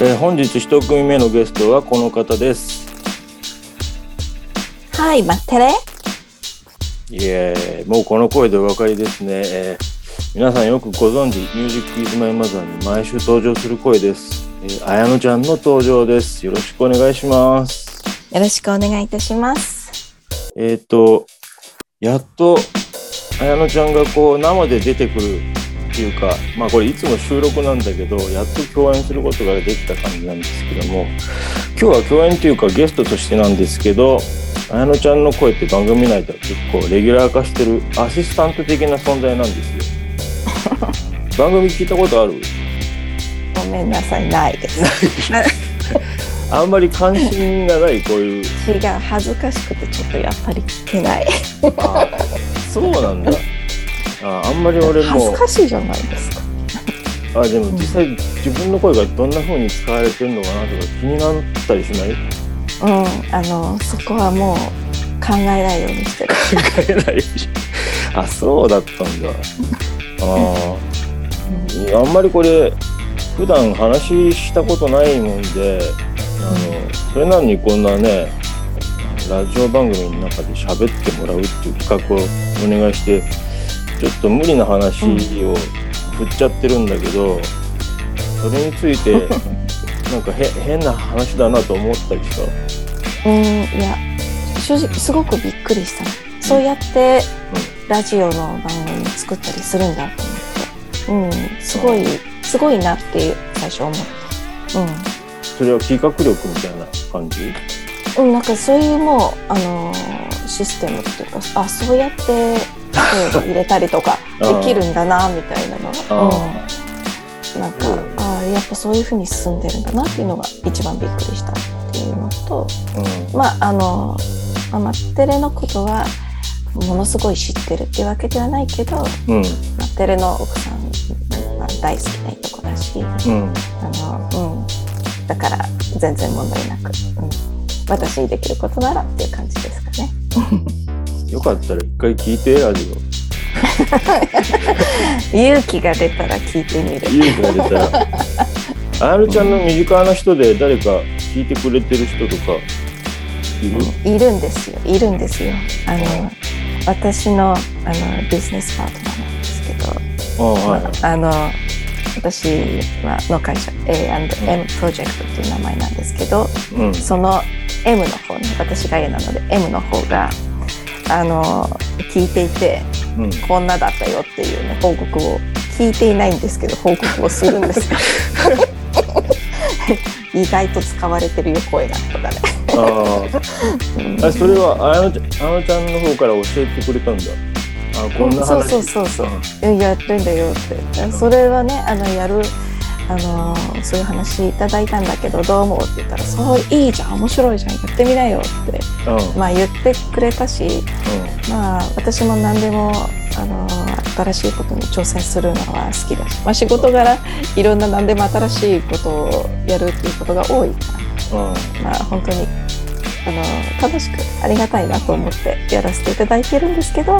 えー本日一組目のゲストはこの方です。はい、待ってね。いえもうこの声でお分かりですね。えー皆さんよくご存知、ミュージックイズマイマザーに毎週登場する声です。えー、綾乃ちゃんの登場です。よろしくお願いします。よろしくお願いいたします。えっ、と、やっと綾乃ちゃんがこう生で出てくるっていうか、まあこれいつも収録なんだけど、やっと共演することができた感じなんですけども、今日は共演というかゲストとしてなんですけど、綾乃ちゃんの声って番組内では結構レギュラー化してるアシスタント的な存在なんですよ。番組聞いたことある？ごめんなさい、ないです。あんまり関心がないこういう。違う、恥ずかしくてちょっとやっぱり聞けない。あそうなんだ。ああんまり俺も。恥ずかしいじゃないですか。あでも実際自分の声がどんな風に使われてるのかなとか気になったりしない？うん、あの、そこはもう考えないようにしてる。考えない あそうだったんだ。あー。あんまりこれ普段話したことないもんであのそれなのにこんなねラジオ番組の中で喋ってもらうっていう企画をお願いしてちょっと無理な話を振っちゃってるんだけど、それについて なんかへ変な話だなと思ったりした？うん、いや、正直すごくびっくりした。そうやってラジオの番組作ったりするんだと思って。うん、すごい、すごいなって最初思った。うん。それは企画力みたいな感じ？うん、なんかそういうもう、あのーシステムっていうかあそうやって例えば入れたりとかできるんだなみたいなの。あが、うん、なんか、うん。あーやっぱそういうふうに進んでるんだなっていうのが一番びっくりしたっていうのとうん。まああの、まあ、マッテレのことはものすごい知ってるっていうわけではないけどうん。マッテレの奥さんが大好きないとこだしうん。あの、うん、だから全然問題なく、うん、私にできることならっていう感じですかね。よかったら一回聞いてラジ 勇気が出たら聞いてみる。オ。勇気が出たら。あやるちゃんの身近な人で誰か聞いてくれてる人とかいる、いるんですよ。いるんですよ。あの、私の、あの、ビジネスパートナーなんですけど、あの、私はの会社 A&M プロジェクトっていう名前なんですけど、うん。その M の方ね、私が A なので M の方が、あの、聞いていて、うん。こんなだったよっていうね、報告を聞いていないんですけど、報告をするんですよ。意外と使われてるよ、声がとかね。あああそれはあやのちゃんあやのちゃんの方から教えてくれたんだ。あこんな話。そうそうそうそう。うん。やってんだよって。それはねあのやるあのそういう話いただいたんだけどどう思うって言ったら「そういいじゃん面白いじゃんやってみなよ」ってうん。うんまあ言ってくれたしまあ私も何でもあの新しいことに挑戦するのは好きだし、まあ、仕事柄いろんな何でも新しいことをやるっていうことが多いからうん。まあ本当にあの楽しくありがたいなと思ってやらせていただいてるんですけど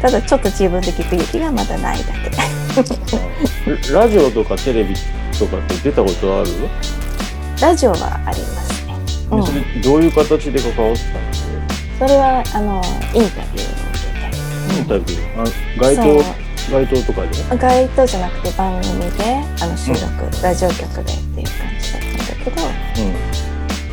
ただちょっと自分で聞く勇気がまだないだけ。うん ラジオとかテレビとかって出たことある、ラジオはありますね、うん、それどういう形で関わったんですそれはあのインタビューインタビュー。あけ街て頭街頭とかで？街頭じゃなくて番組であの収録、ラジオ局でっていう感じだったんだけど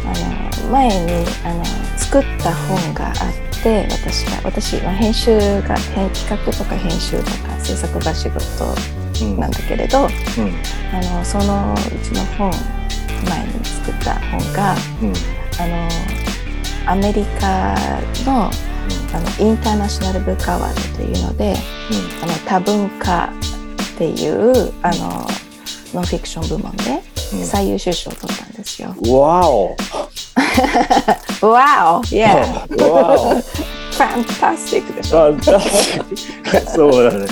あの前にあの作った本があって私が私は編集が編企画とか編集とか制作が仕事なんだけれど、うん。あのそのうちの本前に作った本がうん。あのアメリカのあのインターナショナルブックアワードというのであの多文化っていうあのノンフィクション部門でうん。最優秀賞を取ったんですよ。うんわお Wow! Yeah! わお Fantastic でしょあそうだね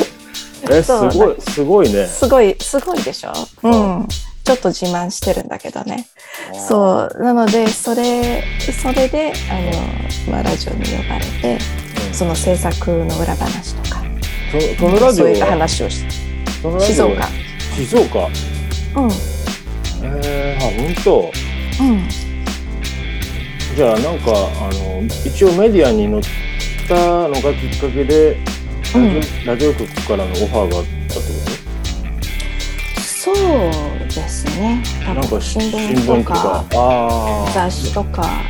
えすごいすごいねすごい、すごいでしょ？うん。ちょっと自慢してるんだけどね。そう。なので、それ、それで、あの、まあ、ラジオに呼ばれて、うんその制作の裏話とか、そそのラジそういう話をして、静岡。静岡うん。へ本当うんじゃあなんかあの一応メディアに載ったのがきっかけでラジオ,、うんラジオ局からのオファーがあったってこそうですね。なんか分新聞とか。雑誌とか。あ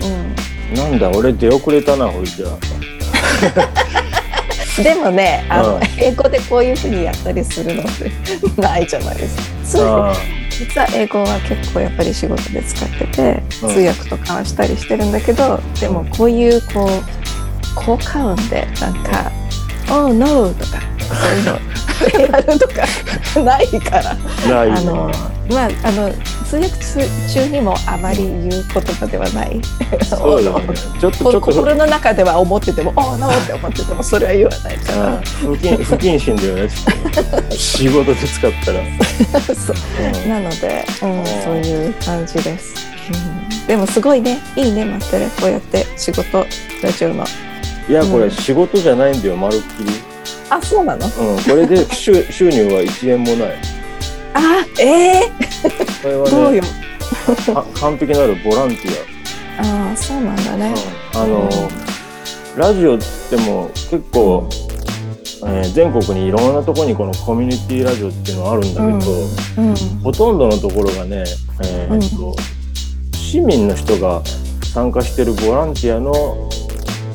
うん。ーなんだ俺出遅れたなほいじゃ でもねあの、うん。英語でこういうふうにやったりするのって ないじゃないですか。通あ実は英語は結構やっぱり仕事で使ってて、うん。通訳とかはしたりしてるんだけどでもこういうこう効果音でなんか「Oh no」とかそういうの。やるとかないから。ーない。あのまああの通訳中にもあまり言う言葉ではない。そうだよね。ちょっと心の中では思ってても「Oh no」って思っててもそれは言わないから。うん不謹不謹慎だよね。仕事で使ったら、そう。うん。なので、うんそういう感じです、うん。でもすごいね。いいね待ってねこうやって仕事ラジオの。いやこうん。れ仕事じゃないんだよまるっきり、あそうなの？うん、これで収収入は1円もない。あええこれはどうよ。完璧なるボランティああそうなんだね、ア、うん。あのラジオっても結構、えー全国にいろんなところにこのコミュニティラジオっていうのはあるんだけど、うんほとんどのところがね、えーっと市民の人が参加してるボランティアの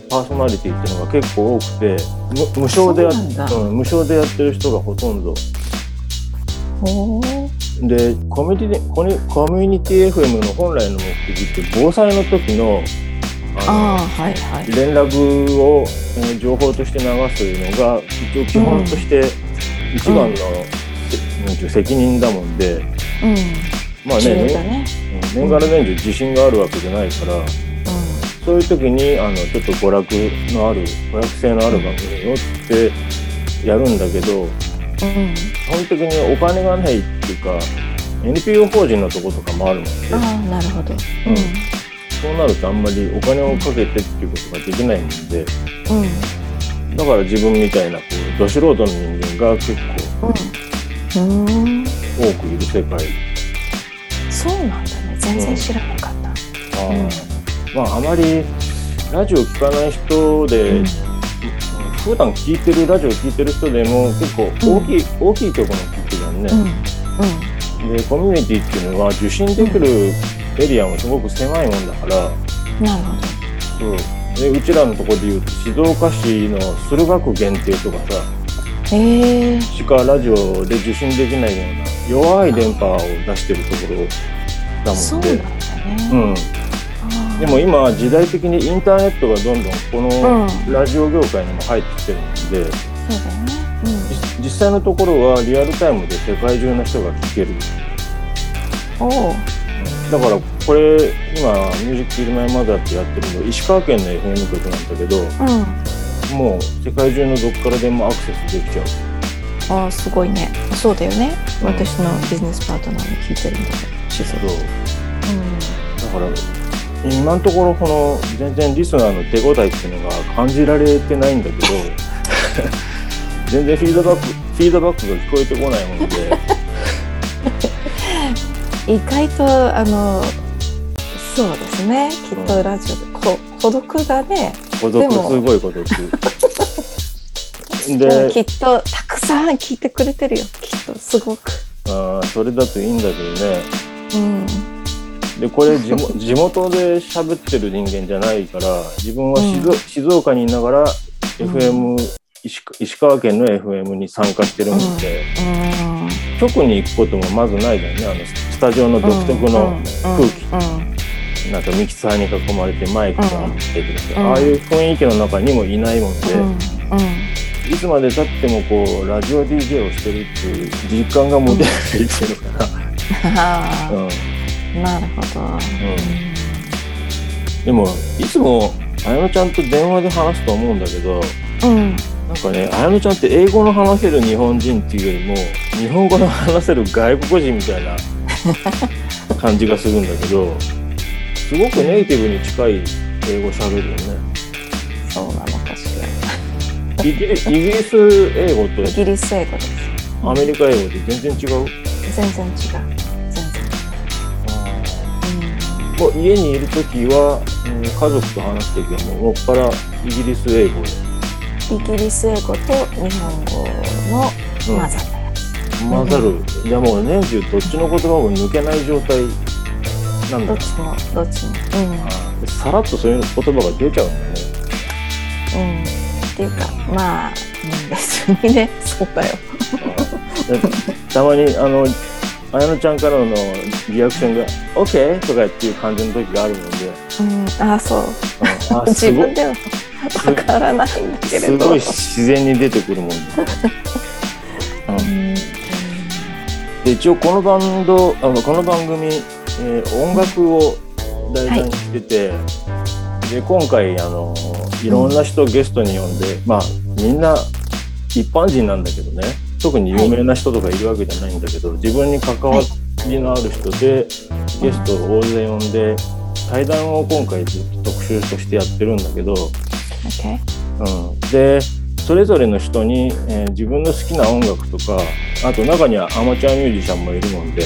パーソナリティっていうのが結構多くてむ無償でやううん、無償でやってる人がほとんど。でコミュニティコミュニティ FM の本来の目的って防災の時のあのああはいはい。連絡を、えー情報として流すというのが一応基本として一番の、なんていう責任だもんで、うん。まあねだね。うん年がら年中地震があるわけじゃないから、うそういう時にあのちょっと娯楽のある娯楽性のある番組をってやるんだけどんうん基本的にお金がないっていうか NPO 法人のとことかもあるもんで、ああなるほど。うん。そうなるとあんまりお金をかけてっていうことができないもんで。うん。うんだから自分みたいなこうど素人の人間が結構うん。うん多くいる世界、そうなんだね。全然知らなかった、あーまああまりラジオ聞かない人で、うん。普段聞いてるラジオ聞いてる人でも結構大きい、大きい曲の聞くじゃんね、うん。でコミュニティっていうのは受信できるエリアもすごく狭いもんだから。うんなるほど。そう。でうちらのところで言うと静岡市の駿河区限定とかさしかラジオで受信できないような弱い電波を出してるところだもんで。そうなんだね、うん、でも今時代的にインターネットがどんどんこのうん。ラジオ業界にも入ってきてるので、そうだよね。じ実際のところはリアルタイムで世界中の人が聞ける。うんおおだからこれ今「ミュージック・イルマイ・マザー」ってやってるの石川県の FM 局なんだけどうん。もう世界中のどこからでもアクセスできちゃう。あーすごいね。そうだよね、うん。私のビジネスパートナーに聞いてるんだけどそう。だから今のところこの全然リスナーの手応えっていうのが感じられてないんだけど 全然フィードバックフィードバックが聞こえてこないもので。うん、意外とあのそうですね。きっとラジオでこ孤独だね孤独すごい孤独。できっとたくさん聞いてくれてるよ。きっとすごく。あーそれだといいんだけどね。うんでこれ地元 地元で喋ってる人間じゃないから自分は静,、静岡にいながら FM、石石川県の FM に参加してるので、うん。局に行くこともまずないだよね。あのスタジオの独特の空気、うん。なんかミキサーに囲まれてマイクがあってとかさ、うん。ああいう雰囲気の中にもいないもんで、うん。うん。いつまでたってもこうラジオ DJ をしてるっていう実感が持てないっていうのかあな、うん。ーなるほど、でもいつも綾乃ちゃんと電話で話すと思うんだけどうん。なんかね綾乃ちゃんって英語の話せる日本人っていうよりも日本語の話せる外国人みたいな 感じがするんだけどすごくネイティブに近い英語喋るよね。そうなのかしら。イギリイギリス英語とイギリス英語です。アメリカ英語って全然違う？全然違う家にいる時は、うん、家族と話す時はもうもっぱらイギリス英語。イギリス英語と日本語の混ざったやつ、混ざる、じゃあもう年中どっちの言葉も抜けない状態なんだ。どっちもどっちも。あさらっとそういう言葉が出ちゃうんだね。うん、うん、っていうかまあ、うん、別にね。そうだよ。たまにあの綾乃ちゃんからのリアクションが「OK?」とかっていう感じの時があるので、うん、あそう。うん。あ自 すごい。分ではわからないんだけれど。すごい自然に出てくるもんだ、うん。うん。で一応このバンドあのこの番組、えー音楽を題材にしてて、で今回あのいろんな人をゲストに呼んで、まあみんな一般人なんだけどね特に有名な人とかいるわけじゃないんだけど、自分に関わりのある人で、ゲストを大勢呼んで対談を今回特集としてやってるんだけど、うん、でそれぞれの人に、えー自分の好きな音楽とかあと中にはアマチュアミュージシャンもいるもんで、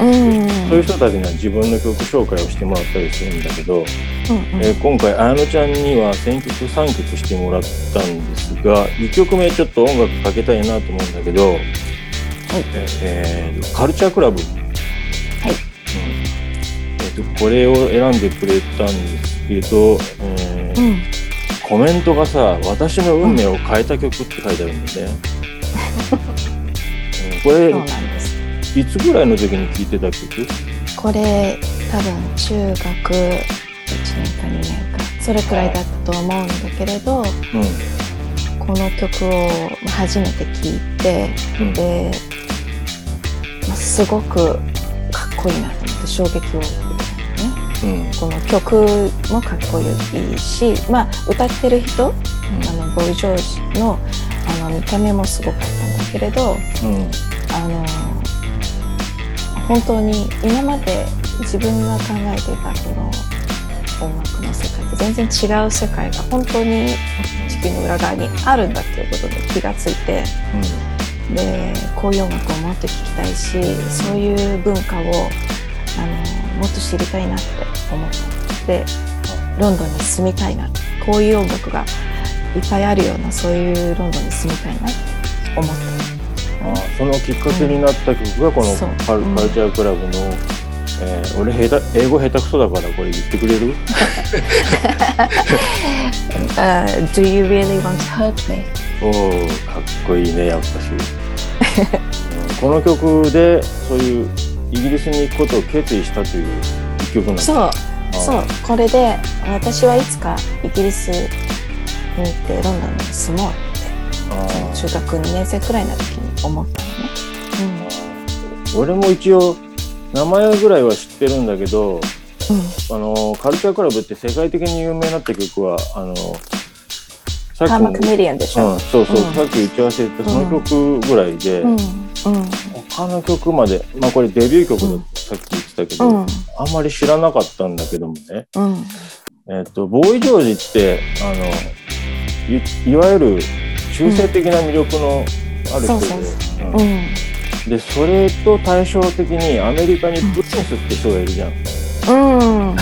うん。そういう人たちには自分の曲紹介をしてもらったりするんだけど、うんうん。えー今回綾乃ちゃんには選曲3曲してもらったんですが1曲目ちょっと音楽かけたいなと思うんだけど、えーカルチャークラブ、はい。うん。えーとこれを選んでくれたんですけど、えーうん。コメントがさ「私の運命を変えた曲」って書いてあるんだよね。うん。これいつぐらいの時に聴いてた曲？これ多分中学1年か2年かそれくらいだったと思うんだけれどうん。この曲をまあ初めて聴いてうん。で、まあ、すごくかっこいいなと思って衝撃を受けたのね。うん。この曲もかっこいいし、まあ、歌ってる人あのボイ・ジョージのあの見た目もすごかったんだけれどうん。あの本当に今まで自分が考えていたこの音楽の世界と全然違う世界が本当に地球の裏側にあるんだっていうことで気がついて。でこういう音楽をもっと聴きたいしそういう文化をあのもっと知りたいなって思ってロンドンに住みたいなこういう音楽がいっぱいあるようなそういうロンドンに住みたいなって思っあそのきっかけになった曲がこのカル,、うん。カルチャークラブの、えー俺下手英語下手くそだからこれ言ってくれる？た。Uh, do you really want to hurt me? おおかっこいいねやっぱし、う んこの曲でそういうイギリスに行くことを決意したという一曲なんだ。そう。あそう。これで私はいつかイギリスに行ってロンドンに住もうって。中学2年生くらいの時に思ったのね。ー俺も一応名前ぐらいは知ってるんだけどうん。うんあのカルチャークラブって世界的に有名になった曲はあのさカーマクメディアンでしょ？うん、そうそう、うん。さっき打ち合わせたその曲ぐらいで、うん。うん。他の曲までまあこれデビュー曲だってさっき言ってたけど、うん。あんまり知らなかったんだけどもね。うん。えっ、とボーイ・ジョージってあのいいわゆる中性的な魅力のある人で、そうん。うん。でそれと対照的にアメリカにプリンスって人がいるじゃん、うん。うん。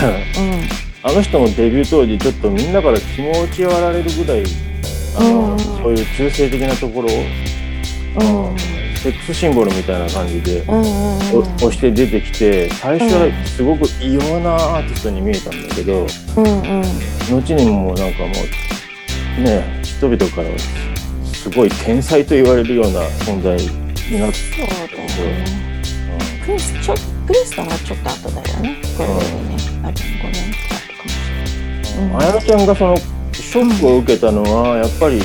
あの人もデビュー当時ちょっとみんなから気持ち悪がられるぐらいあの、うん。そういう中性的なところを、うん。セックスシンボルみたいな感じで、うん押して出てきて最初はすごく異様なアーティストに見えたんだけどうんうん。後にもうなんかもうね人々からすごい天才と言われるような存在になってそうだよね。プリンスちょプリンスさんはちょっと後だよね。これでね、多分5年経ったかもしれない。うん。あやなちゃんがそのショックを受けたのはやっぱり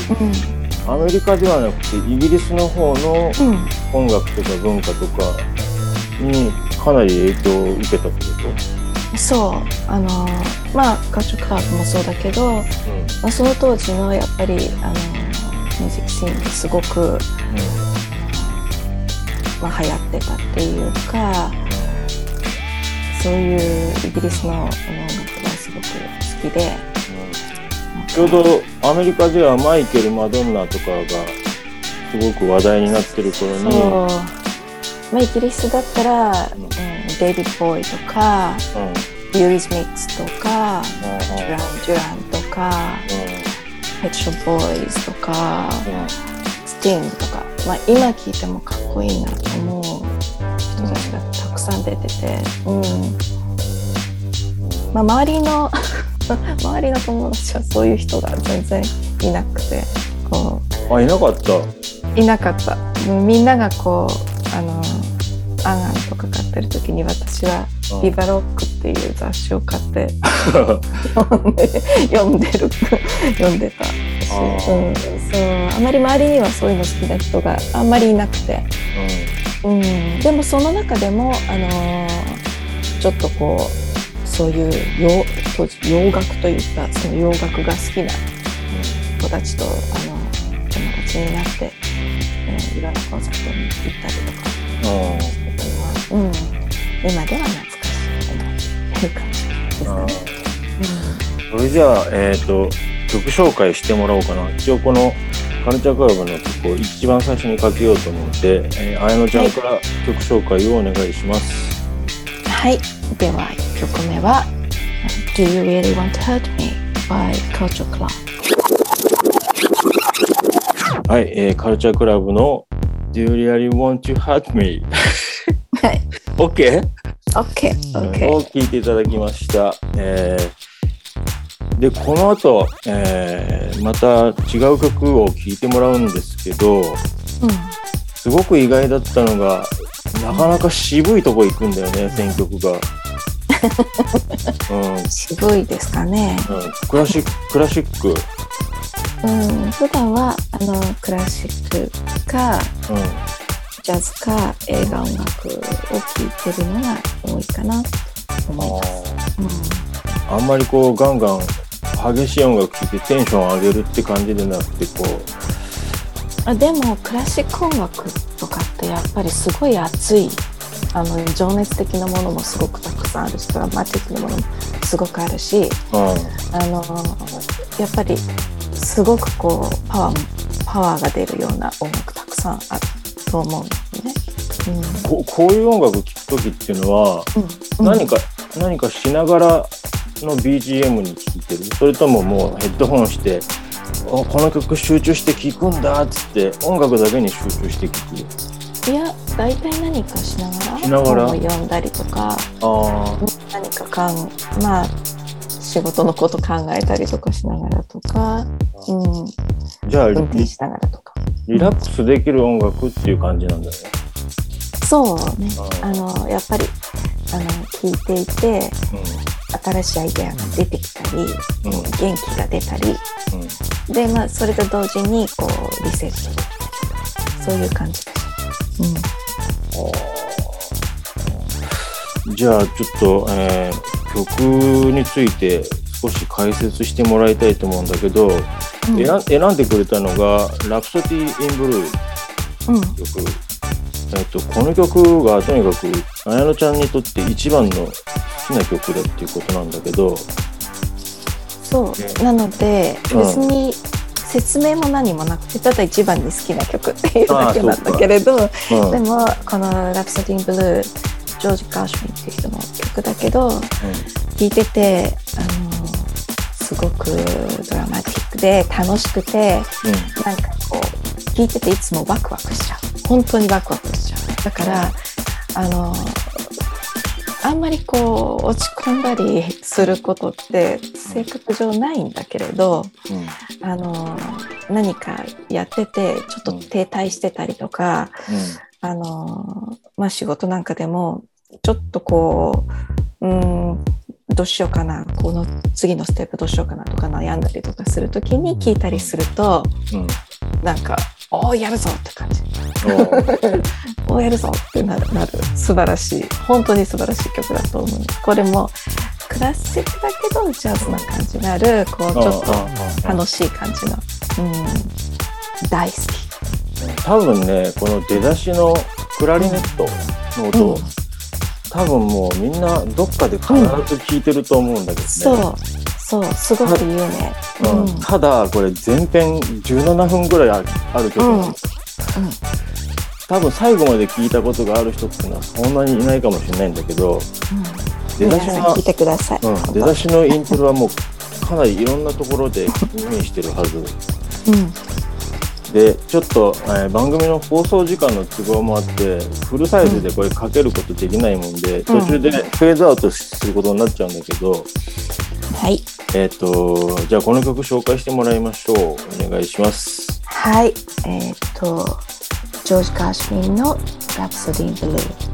アメリカではなくてイギリスの方のうん、うん、音楽とか文化とかにかなり影響を受けたってこそう。あのまあカルチャークラブもそうだけど、まと、あ、その当時のやっぱりあのミュージックシーンがすごく、まあ、流行ってたっていうかそういうイギリスの音楽がすごく好きで。ちょうどアメリカではマイケル・マドンナとかがすごく話題になってる頃にまあ、イギリスだったら、うん、デヴィッド・ボウイとかユーリズミックスとかデュラン・デュランとか、ペットショップボーイズとか、スティングとか、まあ、今聞いてもかっこいいなと思う人たちがたくさん出てて、うん。まあ、周りの 周りの友達はそういう人が全然いなくてこう。あいなかった。いなかった。みんながこうあのアンアンとか買ってる時に私は「ビバロック」っていう雑誌を買って読んで読んでる読んでたしあ,、うん、そうあまり周りにはそういうの好きな人があんまりいなくて、うん、うん、でもその中でも、あのー、ちょっとこうそういう洋当時洋楽といったその洋楽が好きな子たちとあの友達になって、えー、いろんなコンサートに行ったりとかうん、今では懐かしいなという感じですかね。うん、それじゃあ、えーと、曲紹介してもらおうかな。一応このカルチャークラブの曲を一番最初にかけようと思って、えー、綾乃ちゃんから曲紹介をお願いします。はい、では1曲目は Do You Really Want to Hurt Me by Culture Club はい、えー、カルチャークラブの Do You Really Want to Hurt Me はい OK? OK, OK を聞いていただきました、えー、でこの後、えー、また違う曲を聴いてもらうんですけど、うん、すごく意外だったのがなかなか渋いとこ行くんだよね選曲が。うん、渋いですかね、うん、クラシッククラシック。うん。普段はあのクラシックか、うん、ジャズか映画音楽を聴いてるのが多いかなと思います、うん、あんまりこうガンガン激しい音楽聴いてテンション上げるって感じでなくてこう。あでもクラシック音楽とかってやっぱりすごい熱いあの情熱的なものもすごくたくさんあるしドラマティックなものもすごくあるし、うん、あのやっぱりすごくこうパワーパワーが出るような音楽たくさんあると思うんですね。うん、ここういう音楽聴く時っていうのは、うん、何か何かしながらの BGM に聴いてる？それとももうヘッドホンしてこの曲集中して聴くんだっつって音楽だけに集中して聴く？いや大体何かしながらしながら？本を読んだりとか何かかんまあ仕事のこと考えたりとかしながらとか、うん、じゃあ運転しながらとか。リラックスできる音楽っていう感じなんだよね、そうね。あのやっぱりあの聞いていて、うん、新しいアイデアが出てきたり、うん、元気が出たり、うん、でまあそれと同時にこうリセットできたりとかそういう感じですうん、じゃあちょっと、えー、曲について少し解説してもらいたいと思うんだけど、うん、選んでくれたのが「ラプソディ・イン・ブルー」曲、うん、えっと、この曲がとにかく綾乃ちゃんにとって一番の好きな曲だっていうことなんだけど。そう。なので別に説明も何もなくてただ一番に好きな曲っていうだけなんだけれど、うん、でもこの「ラプソディン・ブルー」ジョージ・カーシュミンっていう人の曲だけど、うん、聴いててあのすごくドラマティックで楽しくて、うん、なんかこう聴いてていつもワクワクしちゃう。本当にワクワクしちゃう。だからあのあんまりこう落ち込んだりすることって性格上ないんだけれど、うん、あの何かやっててちょっと停滞してたりとか、うん、あのまあ、仕事なんかでもちょっとこううんどうしようかな。この次のステップどうしようかなとか悩んだりとかする時に聞いたりすると、うん、なんか「おおやるぞ!」って感じ「お おやるぞ!」ってなる。なる素晴らしい。本当に素晴らしい曲だと思う。これもクラシックだけどジャズな感じがあるこうちょっと楽しい感じの、うん、大好き。多分ねこの出だしのクラリネットの音、うん多分もうみんなどっかで必ず聞いてると思うんだけどね、そうそうすごく言うね、うん、ただこれ前編17分ぐらいあるけど、うん、多分最後まで聞いたことがある人っていうのはそんなにいないかもしれないんだけど、出だしの聞いてください、うん、出だしのイントロはもうかなりいろんなところでイメしてるはず。うんでちょっと、えー、番組の放送時間の都合もあってフルサイズでこれかけることできないもんで、うん、途中でフェーズアウトすることになっちゃうんだけど、はい。えっ、ー、とじゃあこの曲紹介してもらいましょう。お願いします。はい。えっ、ー、とジョージ・カーシュィンの「ラプソディン・ブルー」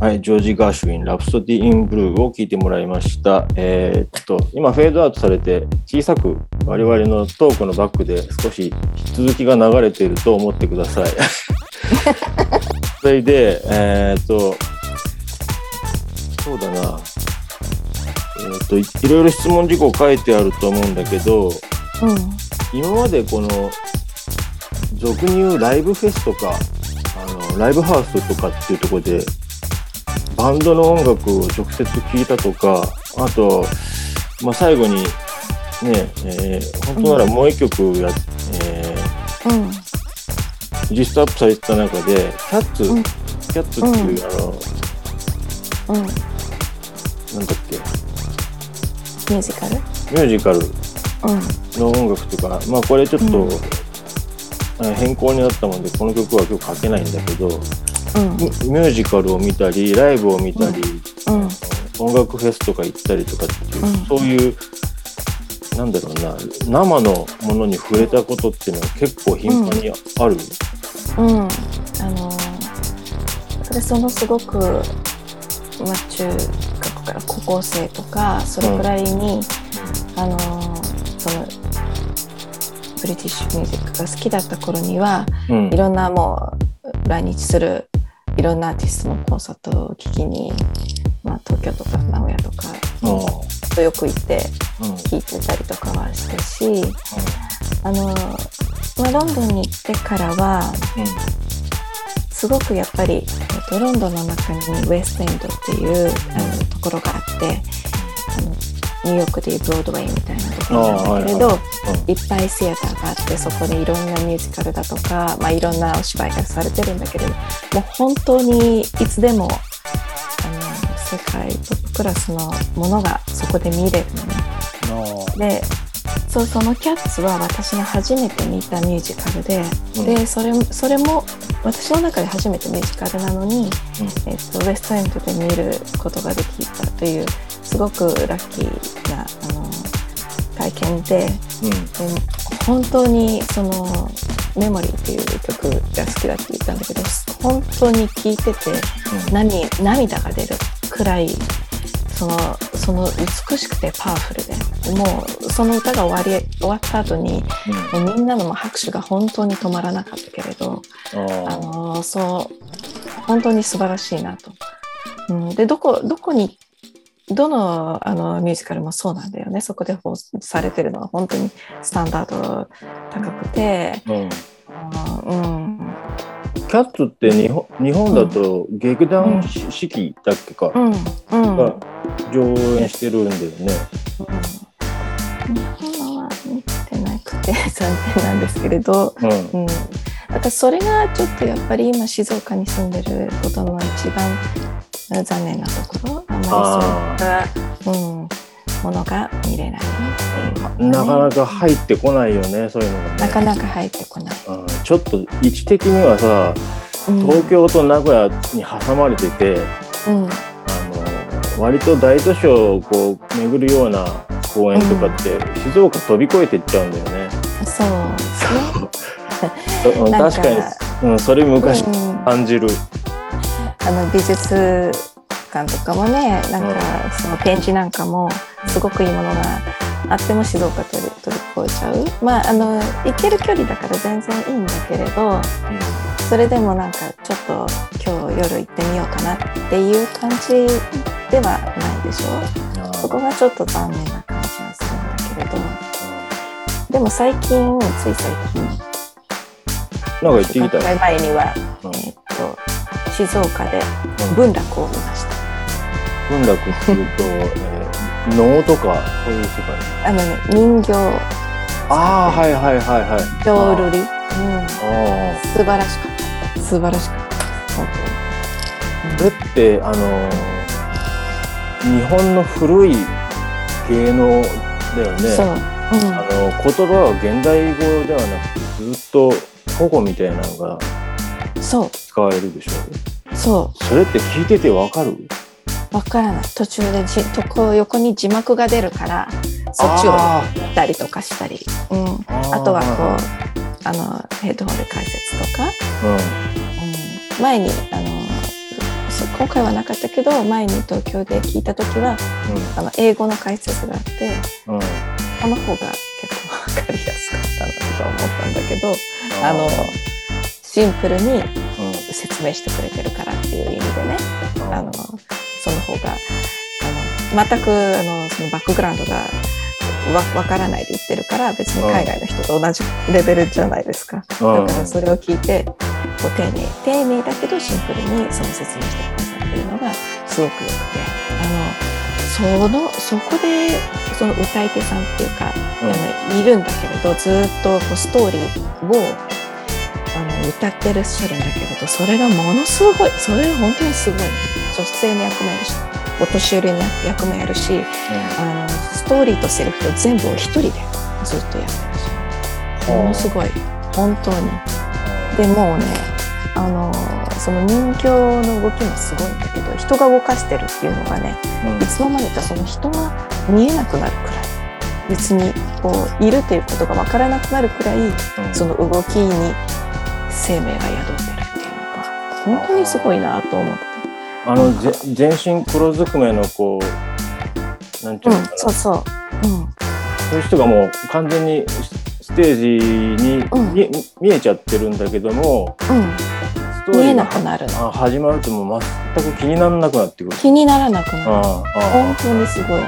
はい、ジョージ・ガーシュウィン、ラプソディ・イン・ブルーを聞いてもらいました。えー、っと、今、フェードアウトされて、小さく我々のトークのバックで少し続きが流れていると思ってください。それで、えー、っと、そうだな、えー、っと、いろいろ質問事項書いてあると思うんだけど、うん、今までこの、俗に言うライブフェスとか、あのライブハウスとかっていうところでバンドの音楽を直接聴いたとかあと、まあ、最後にね、えー、本当ならもう一曲や、えー、うん、リストアップされてた中で「キャッツ」うん、キャッツっていう、うん、あの、うん、なんだっけ？ミュージカル？ミュージカル。の音楽とか、まあこれちょっと、変更になったもんでこの曲は今日書けないんだけど、うん、ミュージカルを見たりライブを見たり、うん、音楽フェスとか行ったりとかっていう、うん、そういうなんだろうな生のものに触れたことっていうのは結構頻繁にある、うん、うん、あの私そのすごく、まあ、中学から高校生とかそれくらいに、あのそのブリティッシュミュージックが好きだった頃には、いろんなもう来日するいろんなアーティストのコンサートを聞きに、まあ、東京とか名古屋とかとよく行って聞いてたりとかはしたし、うん、あのまあ、ロンドンに行ってからは、うん、すごくやっぱり、えっと、ロンドンの中にウェストエンドっていうあのところがあってあのニューヨークでいうブロードウェイみたいなところなんだけれど、はいっぱいシアターがあってそこでいろんなミュージカルだとか、まあ、いろんなお芝居がされてるんだけれどもう本当にいつでもあの世界トップクラスのものがそこで見れるのね。でそうその「キャッツ」は私が初めて見たミュージカルでうん、でそれそれも私の中で初めてミュージカルなのに、うん、えーと、ウエストエンドで見ることができたというすごくラッキーなあの体験でうん、で本当にその「メモリー」っていう曲が好きだって言ったんだけど本当に聴いてて、うん、涙が出るくらいそのその美しくてパワフルでもうその歌が終わり終わった後に、うん、みんなの拍手が本当に止まらなかったけれどあのそう本当に素晴らしいなと。うん、でどこどこにどのあのミュージカルもそうなんだよね。そこで放送されてるのは本当にスタンダード高くて、うん、うん。キャッツって日本日本だと劇団四季だっけか、うん。うん、が上演してるんだよね。うん、日本は見てなくて 残念なんですけれど、うん。私それがちょっとやっぱり今静岡に住んでることの一番残念なところそういった、う。ん、ものが見れないっていう、ね、なかなか入ってこないよねそういうのが、ね、なかなか入ってこない、うん、ちょっと位置的にはさ東京と名古屋に挟まれてて、うん、あの割と大都市をこう巡るような公園とかって、うん、静岡飛び越えていっちゃうんだよね。そうそ う確かに、うん、それ昔感じる。あの美術館とかもねなんかその展示なんかもすごくいいものがあっても静岡取り取り越えちゃう。まああの行ける距離だから全然いいんだけれど、うん、それでもなんかちょっと今日夜行ってみようかなっていう感じではないでしょ。そこがちょっと残念な感じはするんだけれど。でも最近つい最近なんか行ってきた前には、うん、えー、っと静岡で文楽を見ました。文楽っていうと、えー、能とかそういう世界？あの、ね、人形。ああはいはいはいはい浄瑠璃、うん、素晴らしかった。素晴らしかった。本当にそれってあの日本の古い芸能だよね。そう、うん、あの言葉は現代語ではなくてずっと古語みたいなのがそう。使われるでしょ。そそれって聞いててわかる？うわからない。途中でじとこう横に字幕が出るからそっちをあ見たりとかしたり、うん、ー。あとはこうあのヘッドホンで解説とか、ううん、前にあのそ今回はなかったけど前に東京で聞いた時はあの英語の解説があってんうん。うんその方が結構分かりやすかったなとか思ったんだけどあのシンプルにうん。説明してくれてるからっていう意味でね。うん。あのその方があの全くあのそのバックグラウンドがわわからないで言ってるから別に海外の人と同じレベルじゃないですか。うん。だからそれを聞いてこう丁寧丁寧だけどシンプルにその説明してくださってるのがすごくよくてあのそのそこでその歌い手さんっていうか、うん。あのいるんだけれどずっとこうストーリーをあの歌ってらっしゃるんだけれどそれがものすごいそれが本当にすごい女性の役もやるしお年寄りの役もやるしあのストーリーとセリフと全部を一人でずっとやってものすごい本当に。でもうねあのその人形の動きもすごいんだけど人が動かしてるっていうのがねうん。いつの間にかその人が見えなくなるくらい。別にこういるということがわからなくなるくらいうん。その動きに生命が宿ってるっていうのが本当にすごいなと思って。あのぜ全身黒ずくめのこうなんていうのかな、そうそう。うん。そういう人がもう完全にステージに、うん見見えちゃってるんだけどもストうん。見えーリーがなくなるの。あ始まるともう全く気にならなくなってくる。気にならなくなる。ああ本当にすごい。うん。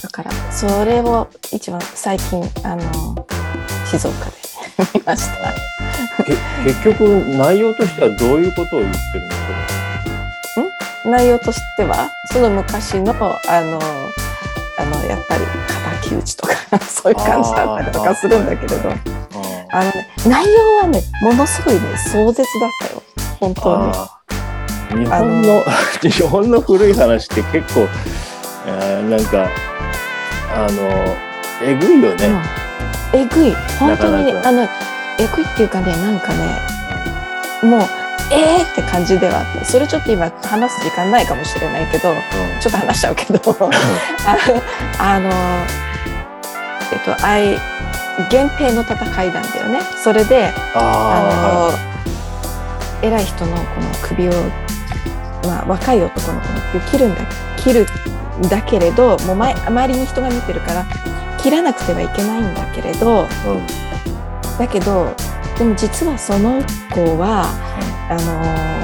だから、それを一番最近、あの、静岡で見ました。け結局内容としてはどういうことを言ってる内容としては、その昔の、あの、あの、やっぱり敵討ちとか、そういう感じだったりとかするんだけれど、あのね、内容はね、ものすごいね、壮絶だったよ。本当に。日本の 日本の古い話って結構、えーなんかあのえぐいよね。うん。えぐい。本当にねあのえぐいっていうかねなんかねもうえーって感じではあった。それちょっと今話す時間ないかもしれないけどちょっと話しちゃうけど。あのえっとあい源平の戦いなんだよね。それでああの偉い人のこの首を、まあ、若い男の子の首を切るんだ切るんだけれどもう前周りに人が見てるから切らなくてはいけないんだけれどうん。だけどでも実はその子はあのー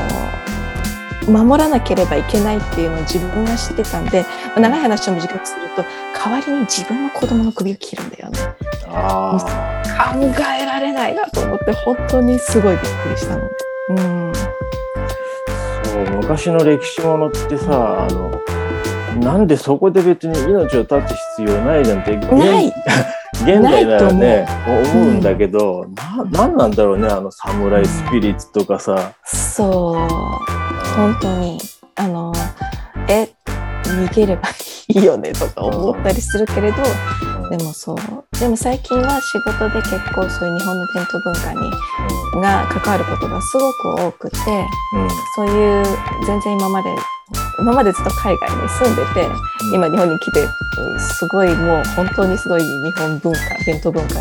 守らなければいけないっていうのを自分が知ってたんでまあ長い話を短くすると代わりに自分の子供の首を切るんだよね。あ考えられないなと思って本当にすごいびっくりしたの。うん。ーそう昔の歴史ものってさあのなんでそこで別に命を絶つ必要ないなんて現ない現代ならね思う。んだけど、ななんなんだろうねあの侍スピリッツとかさ。そう。本当にあのえ逃げればいいよねとか思ったりするけれどでもそう。でも最近は仕事で結構そういう日本の伝統文化にが関わることがすごく多くてうん。うんそういう全然今まで今までずっと海外に住んでて今日本に来てうんすごいもう本当にすごい日本文化伝統文化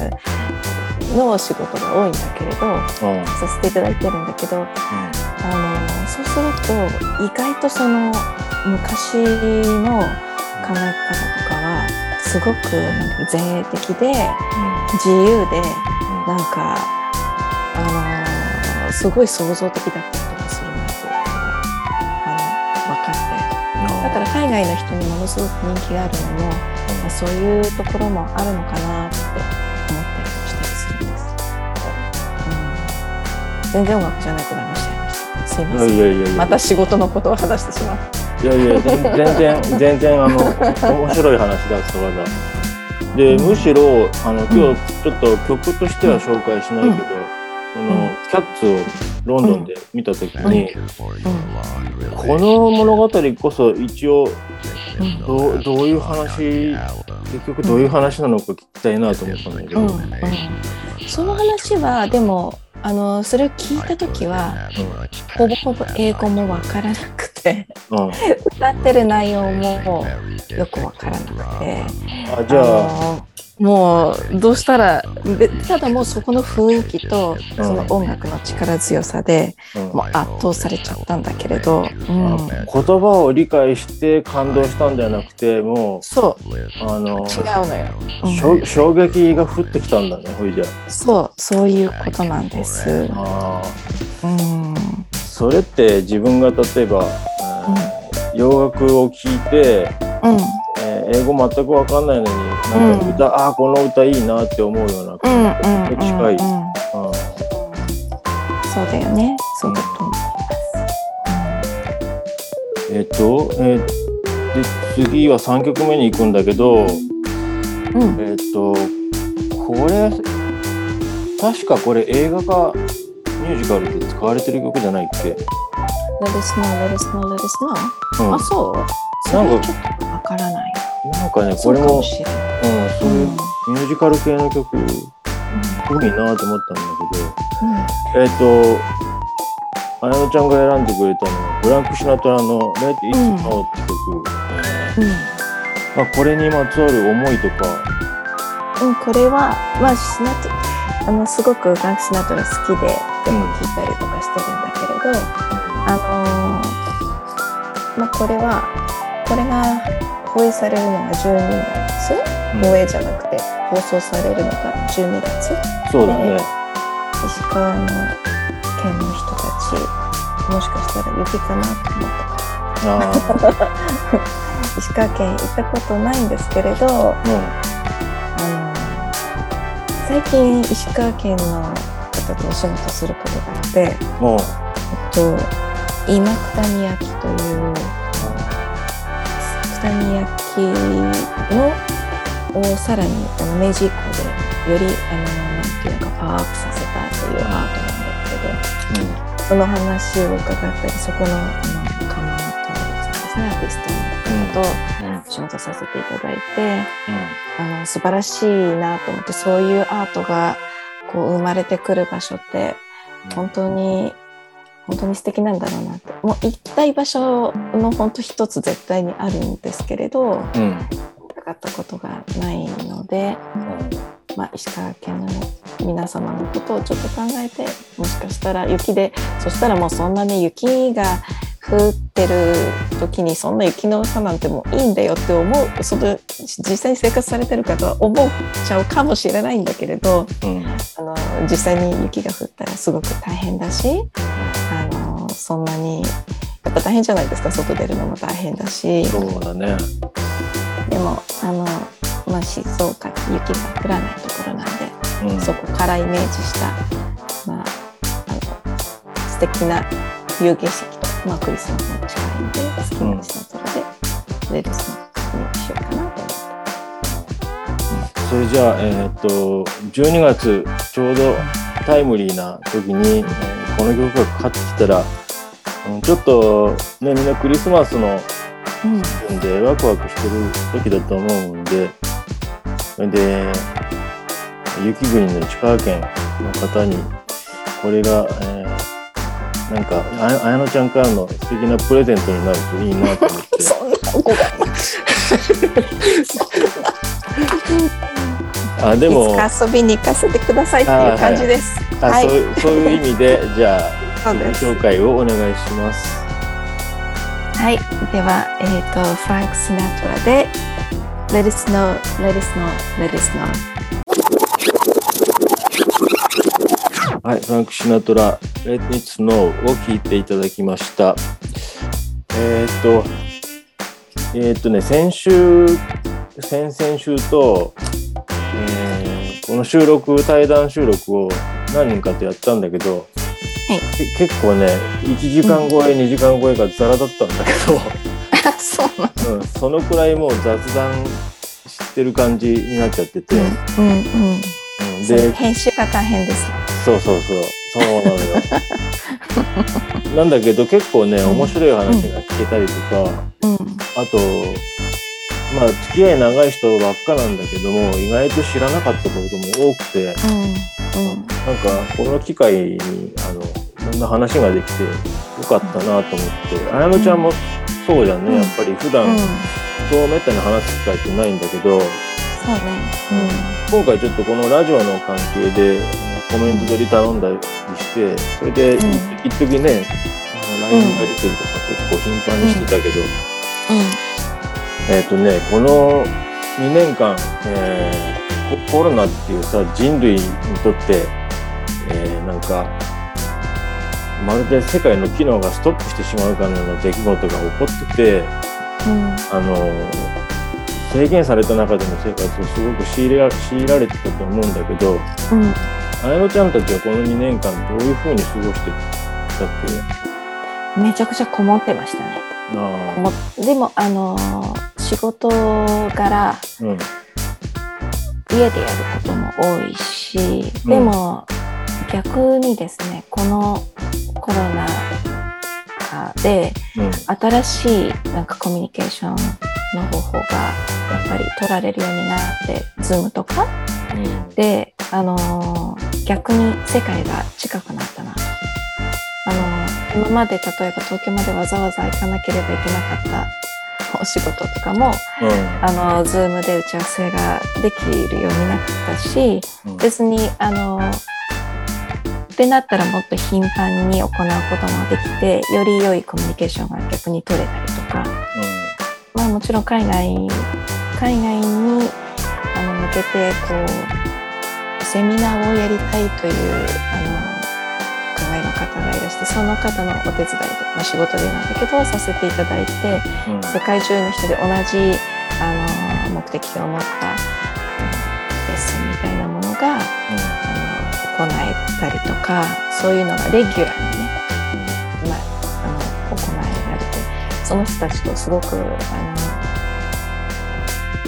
の仕事が多いんだけれどうん。させていただいてるんだけどあのそうすると意外とその昔の考え方とかはすごくなんか前衛的で自由でなんかあのすごい創造的だったりとかするなっていうことがあの分かって。だから海外の人にものすごく人気があるのも、まあ、そういうところもあるのかなって思ったりもしたりするんです。うん、全然音楽じゃなくなりましたよすいまいせん。やいやいやいや。また仕事のことを話してしまう。いやいや全全然全然あの面白い話だったから。でむしろあの今日ちょっと曲としては紹介しないけど、そのキャッツをロンドンで見た時に、この物語こそ一応どどういう話結局どういう話なのか聞きたいなと思ったんだけど、その話はでもあのそれを聞いた時は、うん、ほぼほぼ英語もわからなくて、うん、歌ってる内容もよくわからなくてあじゃあもうどうしたらでただもうそこの雰囲気とその音楽の力強さで、もう圧倒されちゃったんだけれど、うん、言葉を理解して感動したんじゃなくてもうそう。あの違うのよ、うん、衝撃が降ってきたんだねほいじゃそう。そういうことなんです。あ、うん、それって自分が例えば、うん、洋楽を聴いて、うん。えー、英語全く分かんないのになんか歌、うん、ああこの歌いいなって思うような感じと近い、そうだよね。そうだと思います、えっ、と、えー、で次は3曲目に行くんだけど、うん、えっ、とこれ確かこれ映画かミュージカルで使われてる曲じゃないっけ？Let us know, let us know, let us know、うん、あそう？なんかちょっとわからない。なんかねこれもうん、そういうミュージカル系の曲、うん、多いなと思ったんだけど、うん、えっ、ー、と綾乃ちゃんが選んでくれたのはフランク・シナトラの「Let It Snow」って曲、うん。まあ、これにまつわる思いとか。うん、これは、まあ、シナトあのすごくフランク・シナトラ好きででも聴いたりとかしてるんだけれど、あのー、まあ、これはこれが放映されるのが12月、放映じゃなくて放送されるのが12月。そうだね。石川の県の人たちもしかしたら雪かなと思った。石川県行ったことないんですけれど、うん、あの最近石川県の方とお仕事することがあって、えっと、今九谷焼という九谷焼のをさらにあの明治以降でよりあのなんていうかパワーアップさせたというアートなんですけど、うん、その話を伺ったりそこのあのカマさんですねアーティストの方と仕事させていただいて、うん、あの素晴らしいなと思ってそういうアートがこう生まれてくる場所って本当に本当に素敵なんだろうなって。もう行きたい場所の本当一つ絶対にあるんですけれど、うん、かったことがないので、うん、まあ、石川県の皆様のことをちょっと考えてもしかしたら雪でそしたらもうそんなに雪が降ってる時にそんな雪の差なんてもういいんだよって思うその実際に生活されてる方は思っちゃうかもしれないんだけれど、うん、あの実際に雪が降ったらすごく大変だし そんなにやっぱ大変じゃないですか外出るのも大変だし。そうだね。でもあの、まあ、静岡雪が降らないところなんで、うん、そこからイメージした、まあ、あの素敵な冬景色と、まあ、クリスマスも近いので好きなシナトラで、うん、レルスのにしようかなと思って。それじゃあ、えー、っと12月ちょうどタイムリーな時に、えー、この曲がかかってきたら、うん、ちょっとねみんなクリスマスのうん。でワクワクしてる時だと思うんでで雪国の石川県の方にこれが、えー、なんかあやのちゃんからの素敵なプレゼントになるといいなと思って。そんなおこがあでも遊びに行かせてくださいっていう感じです。はい、はい、そうそういう意味でじゃあ紹介をお願いします。はい、では、えーと、フランク・シナトラで Let us know, let us know, let us know はい、フランク・シナトラ Let It Snow を聞いていただきました。えっ、ー、とえっ、ー、とね先週先々週と、えー、この収録対談収録を何人かとやったんだけどはい、結構ね1時間超え、うん、2時間超えがザラだったんだけど。そううん、そのくらいもう雑談してる感じになっちゃってて、うんうんうん、で編集が大変ですそうそうそう。そうなのよ。なんだけど結構ね面白い話が聞けたりとか、うん、あとまあ付き合い長い人ばっかなんだけども意外と知らなかったことも多くて、うんうん、なんかこの機会にあのこんな話ができてよかったなと思って。綾乃ちゃんもそうじゃん。ね、やっぱり普段、そうめったに話す機会ってないんだけど。そうね、うん、今回ちょっとこのラジオの関係でコメント取り頼んだりしてそれで一時ね、LINE のやり取りとか結構頻繁にしてたけど、えっ、ー、とねこの2年間、えー、コロナっていうさ人類にとって、えー、なんかまるで世界の機能がストップしてしまうかのような出来事が起こってて、うん、あの制限された中での生活をすごく強いら強いられてたと思うんだけど、うん、綾乃ちゃんたちはこの2年間どういうふうに過ごしてたっけ？めちゃくちゃこもってましたね。あでもあの仕事柄、うん、家でやることも多いし、でも、逆にですねこのコロナ禍で、新しいなんかコミュニケーションの方法がやっぱり取られるようになって Zoom とか、うん、で、あのー、逆に世界が近くなったな。と。あのー、今まで例えば東京までわざわざ行かなければいけなかったお仕事とかも、うん、あの Zoom で打ち合わせができるようになったし、うん、別にあのってなったらもっと頻繁に行うこともできてより良いコミュニケーションが逆に取れたりとか、まあ、もちろん海外海外にあの向けてこうセミナーをやりたいというあの考えの方がいらしてその方のお手伝いと、まあ、仕事でなんだけどさせていただいて、うん、世界中の人で同じあの目的を持った、行えたりとかそういうのがレギュラーにねその人たちとすごくあの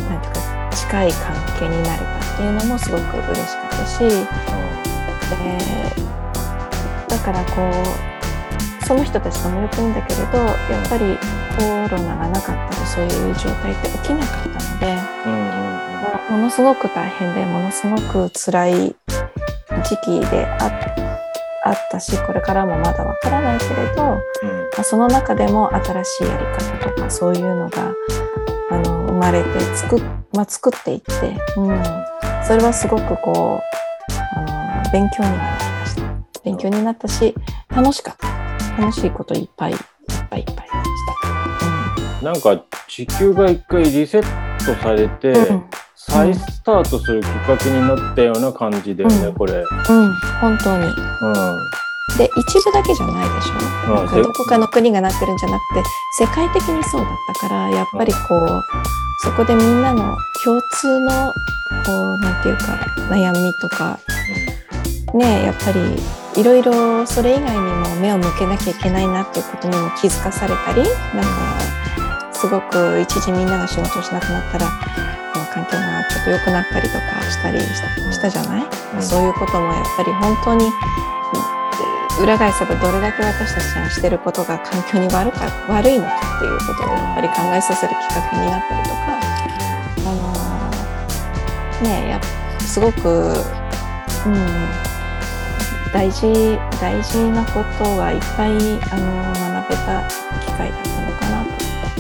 なんていうか近い関係になれたっていうのもすごく嬉しかったし、でだからこうその人たちともよくいいんだけれどやっぱりコロナがなかったらそういう状態って起きなかったので、うんうん、ものすごく大変でものすごく辛い時期でああったしこれからもまだわからないけれど、うん、まあ、その中でも新しいやり方とかそういうのがあの生まれて作,、まあ、作っていって、うん、それはすごくこうあの勉強になりました。勉強になったし楽しかった。楽しいこといっぱいいっぱいいっぱいした、うん、なんか地球が一回リセットされて、うん再スタートするきっかけになったような感じだよね、うん、これ。うん、本当に。うん。で一部だけじゃないでしょ、うん、どこかの国がなってるんじゃなくて世界的にそうだったからやっぱりこうそこでみんなの共通のこうなんていうか悩みとか、ねやっぱりいろいろそれ以外にも目を向けなきゃいけないなっていうことにも気づかされたりなんかすごく一時みんなが仕事をしなくなったら環境がちょっと良くなったりとかしたりしたじゃない、うん、そういうこともやっぱり本当に裏返せばどれだけ私たちがしてることが環境に悪か悪いのかっていうことをやっぱり考えさせるきっかけになったりとか。あのねやすごく、うん、大事大事なことはいっぱいあの学べた機会だったのかなと、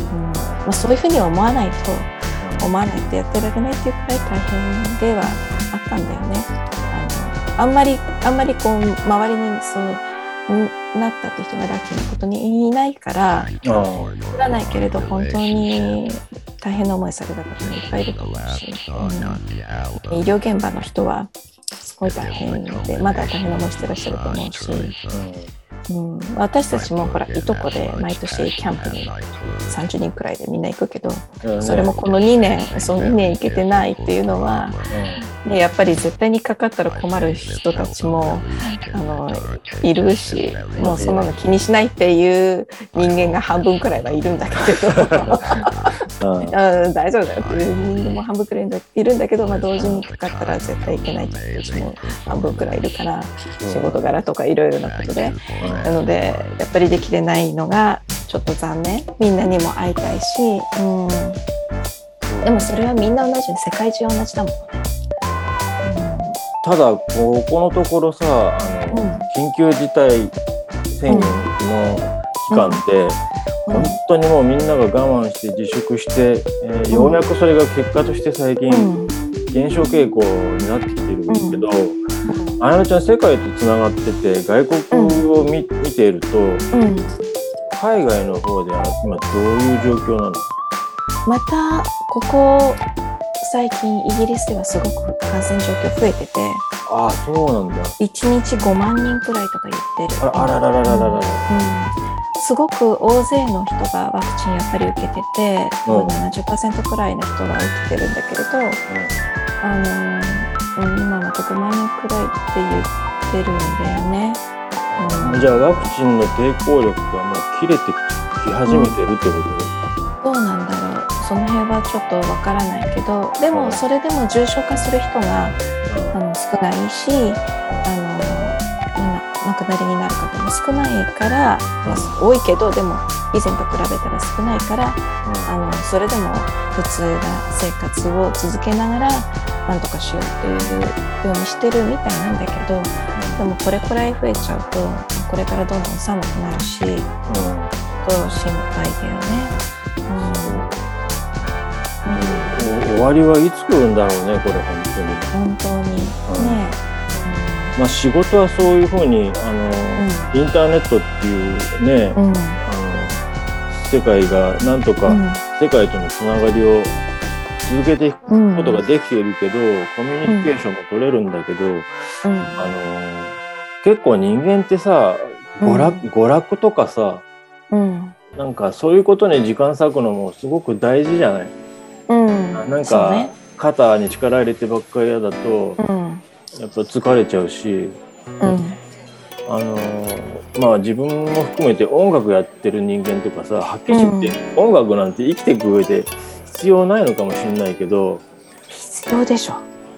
うん。まあ、そういうふうに思わないと思わないとやってられないっていうくらい大変ではあったんだよね。あのあんまりあんまりこう周りにそうなったって人がラッキーなことにいないから知らないけれど本当に大変な思いされた方もいっぱいいると思うし、うん、医療現場の人はすごい大変でまだ大変な思いしてらっしゃると思うし。うん、私たちもほらいとこで毎年キャンプに30人くらいでみんな行くけど、それもこの2年その2年行けてないっていうのは、でやっぱり絶対にかかったら困る人たちもあのいるしもうそんなの気にしないっていう人間が半分くらいはいるんだけど あ大丈夫。だよっていうも半分くらいいるんだけど、まあ、同時にかかったら絶対いけないっていう人も半分くらいいるから仕事柄とかいろいろなことで。なのでやっぱりできてないのがちょっと残念。みんなにも会いたいし、うん、でもそれはみんな同じ世界中同じだもん。ね。ただここのところさあの、うん、緊急事態宣言の期間って、うん、本当にもうみんなが我慢して自粛して、えー、ようやくそれが結果として最近、減少傾向になってきてるんですけど、あやなちゃん世界とつながってて外国を見,、見ていると、海外の方では今どういう状況なの？またここ最近イギリスではすごく感染状況増えててああそうなんだ。1日5万人くらいとか言ってる。あららららららら、うん、すごく大勢の人がワクチンやっぱり受けてて、うん、70%くらいの人が受けてるんだけれど、うん、あの、うん、今また5万人くらいって言ってるんだよね、うん、じゃあワクチンの抵抗力がもう切れてき始めてるってこと、どうなんだろう。その辺はちょっとわからないけどでもそれでも重症化する人が、あの少ないしあの亡くなりになる方も少ないから、まあ、多いけどでも以前と比べたら少ないから、あのそれでも普通な生活を続けながらなんとかしようっていうようにしてるみたいなんだけどでもこれくらい増えちゃうとこれからどんどん寒くなるし、うん、と心配だよね。終わりはいつ来るんだろうねこれ本当に。本当に。ね、うん、まあ仕事はそういうふうにあの、うん、インターネットっていうね、うん、あの世界がなんとか世界とのつながりを続けていくことができているけど、コミュニケーションも取れるんだけど、あの結構人間ってさ娯楽,、娯楽とかさ、うん、なんかそういうことに時間割くのもすごく大事じゃない？うん、なんか、ね、肩に力入れてばっかり嫌だと、うん、やっぱ疲れちゃうし、うん、あのまあ自分も含めて音楽やってる人間とかさはっきり言って、音楽なんて生きていく上で必要ないのかもしれないけど必要でしょ。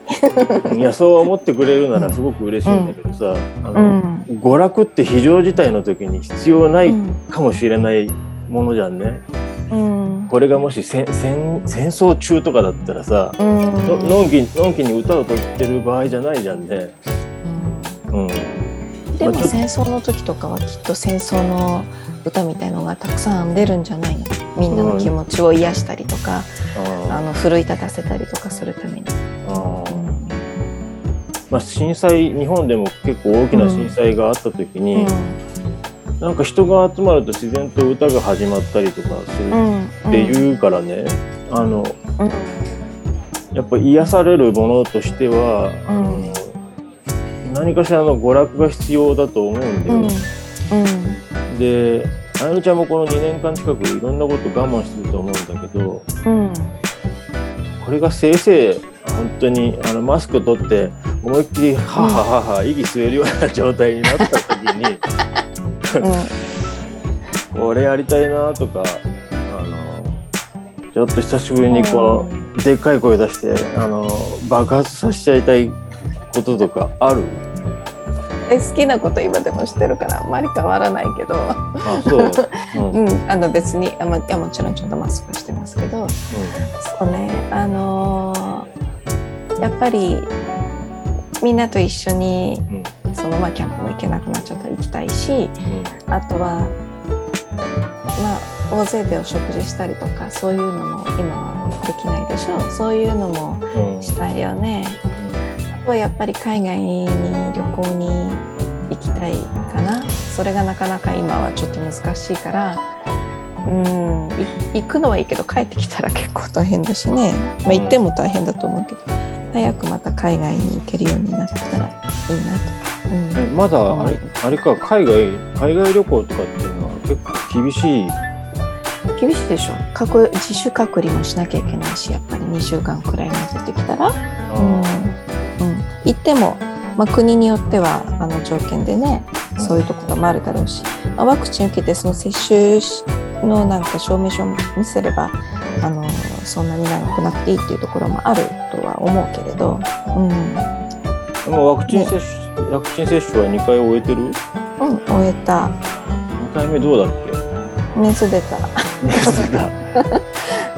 いやそう思ってくれるならすごく嬉しいんだけどさ、あの娯楽って非常事態の時に必要ないかもしれないものじゃんね。これがもし戦戦戦争中とかだったらさ、うん、のんきのんきに歌を歌ってる場合じゃないじゃんね。うん、でも戦争の時と。かはきっと戦争の歌みたいのがたくさん出るんじゃないの？みんなの気持ちを癒したりとか、うん、あの奮い立たせたりとかするために。まあ、震災日本でも結構大きな震災があった時に、なんか人が集まると自然と歌が始まったりとかするっていうからね、うん、あの、うん、やっぱ癒されるものとしては、うん、何かしらの娯楽が必要だと思うんだよ。であやのちゃんもこの2年間近くいろんなこと我慢してると思うんだけど、これがせいぜい本当にあのマスク取って思いっきりはははは息吸えるような状態になった時に。うん、これやりたいなとかあのちょっと久しぶりにこのでっかい声出してあの爆発させちゃいたいこととかある？え好きなこと今でもしてるからあんまり変わらないけど。あそう、うん、うん、あの別にあ、ま、いやもちろんちょっとマスクしてますけど、うん、そうね。あのー、やっぱりみんなと一緒に、そのままキャンプも行けなくなっちゃったら行きたいし、うん、あとはまあ大勢でお食事したりとかそういうのも今はできないでしょう。そういうのもしたいよね、あとはやっぱり海外に旅行に行きたいかな。それがなかなか今はちょっと難しいからうん行くのはいいけど帰ってきたら結構大変だしね、まあ、行っても大変だと思うけど早くまた海外に行けるようになったらいいなと。うん、まだあれあれか海外海外旅行とかっていうのは結構厳しい？厳しいでしょ。隔自主隔離もしなきゃいけないしやっぱり2週間くらい混ぜてきたら、うんうん、行っても、まあ、国によってはあの条件でねそういうところもあるだろうし、まあ、ワクチン受けてその接種のなんか証明書を見せればあのそんなに長くなくていいっていうところもあるとは思うけれど、うん、もうワクチン接種、ね、ワクチン接種は2回終えてる？うん終えた。2回目どうだっけ？熱出た。熱出た。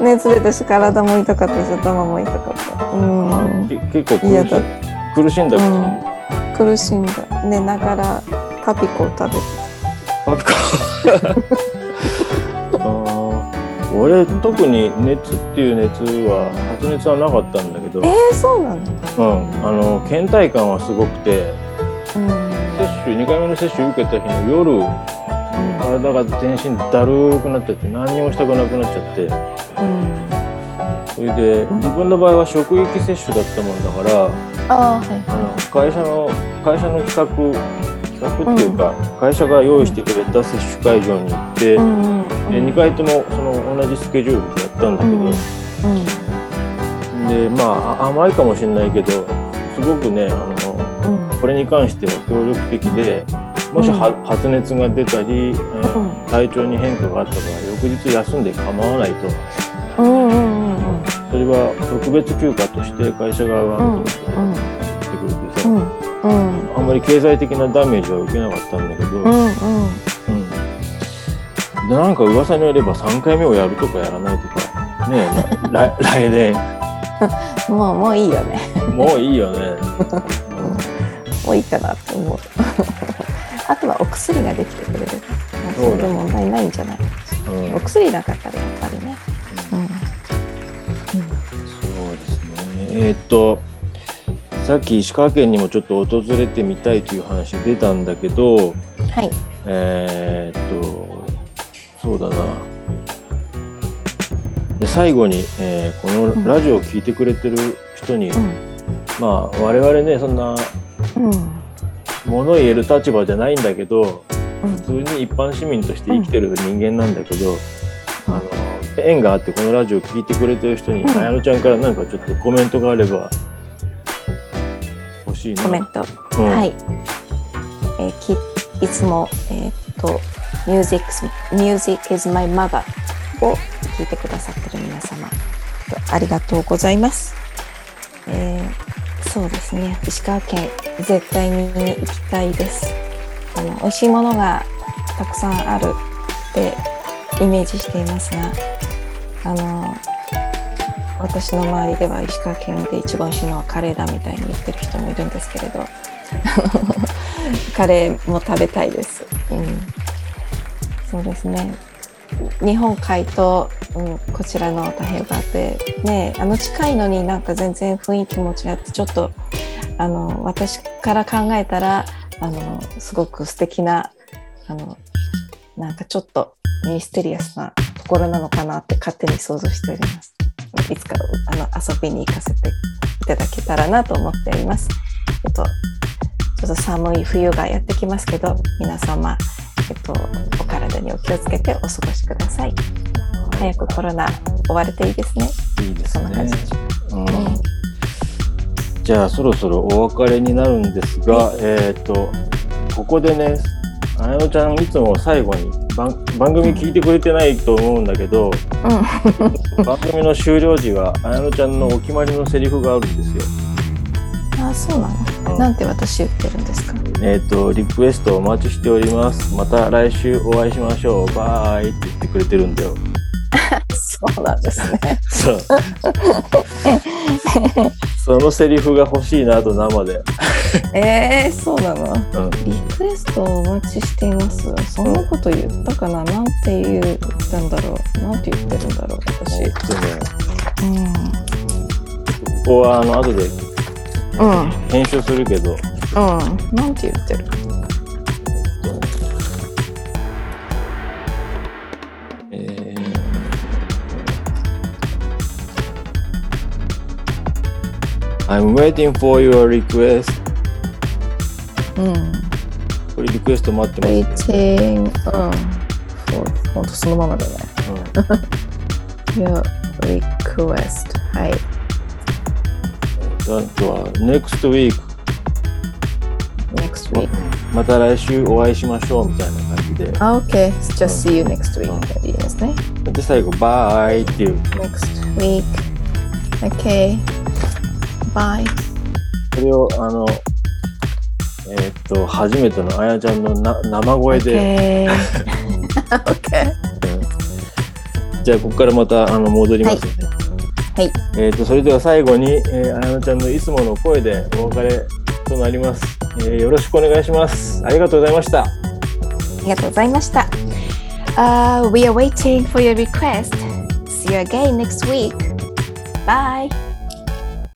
熱出たし体も痛かったし頭も痛かった。うん。結構苦し苦しんだ、うん、苦しんだ。寝ながらパピコを食べてパピコ俺特に熱っていう熱は発熱はなかったんだけど。えー、そうなの？うん。あの倦怠感はすごくて、うん、接種2回目の接種受けた日の夜、うん、体が全身だるくなっちゃって何にもしたくなくなっちゃって、うん、それで自分の場合は職域接種だったもんだからあ、会社の会社の企画企画っていうか、会社が用意してくれた接種会場に行って、うんで2回ともその同じスケジュールでやったんだけど、でまあ甘いかもしれないけどすごくねあの、これに関しては協力的でもし発熱が出たり、体調に変化があった場合翌日休んで構わないと。それは特別休暇として会社側が認めてくれてさ、あんまり経済的なダメージは受けなかったんだけど、でなんか噂によれば3回目をやるとかやらないとかね 来来年。もうもういいよね。もういいよね、もういいかなって思う。あとはお薬ができてくれる。それで問題ないんじゃない、うん、お薬なかったらやっぱりね、うん、うん、そうですね。えー、っとさっき石川県にもちょっと訪れてみたいという話出たんだけど、はい。えー、っとそうだな。で最後に、えー、このラジオを聴いてくれてる人に、うん、まあ我々ねそんな、もの言える立場じゃないんだけど、うん、普通に一般市民として生きてる人間なんだけど、あの縁があってこのラジオを聴いてくれてる人に、あやのちゃんからなんかちょっとコメントがあれば欲しいな。コメント、はい、えー、きいつもえー、っと Music, Music is my mother を聞いてくださってる皆様。ありがとうございます、えー、そうですね。石川県絶対に行きたいです。あの美味しいものがたくさんあるってイメージしていますがあの私の周りでは石川県で一番美味しいのはカレーだみたいに言ってる人もいるんですけれど。カレーも食べたいです、うん。そうですね日本海と、うん、こちらの太平洋側ってねあの近いのになんか全然雰囲気も違ってちょっとあの私から考えたらあのすごく素敵なあのなんかちょっとミステリアスなところなのかなって勝手に想像しております。いつかあの遊びに行かせていただけたらなと思っております。えっと、ちょっと寒い冬がやってきますけど皆様えっと、お体にお気をつけてお過ごしください。早くコロナ終われていいですね。いいですね。うん、じゃあそろそろお別れになるんですが、えっ、とここでね、あやのちゃんいつも最後に番番組聞いてくれてないと思うんだけど、うん、番組の終了時はあやのちゃんのお決まりのセリフがあるんですよ。あ、そうなの？うん、なんて私言ってるんですか？えっ、ー、と、リクエストお待ちしております。また来週お会いしましょう。バイって言ってくれてるんだよ。そうなんですね。そう。そのセリフが欲しいなと生で。えー、そうなの、うん、リクエストをお待ちしています。そんなこと言ったかな、なんて言ったんだろう？なんて言ってるんだろう、私。ね、うん。ここはあの後で、うん、編集するけど、うん。なんて言ってるえー、I'm waiting for your request. うん。これリクエスト待ってます、ね。waiting, うん。ほんとそのままだね。うん、your request. はい。あとは next week next week. また来週お会いしましょうみたいな感じで。Okay, just see you next week. いいですね。で、最後、バイっていう。Next week. Okay. Bye. それを、あの、えーっと、初めてのあやちゃんのな生声で、okay. じゃあ、ここからまたあの戻りますね。はい。えーっと、それでは最後に、えー、あやなちゃんのいつもの声でお別れとなります、えーよろしくお願いします。ありがとうございました。ありがとうございました。Uh, we are waiting for your request. See you again next week. Bye.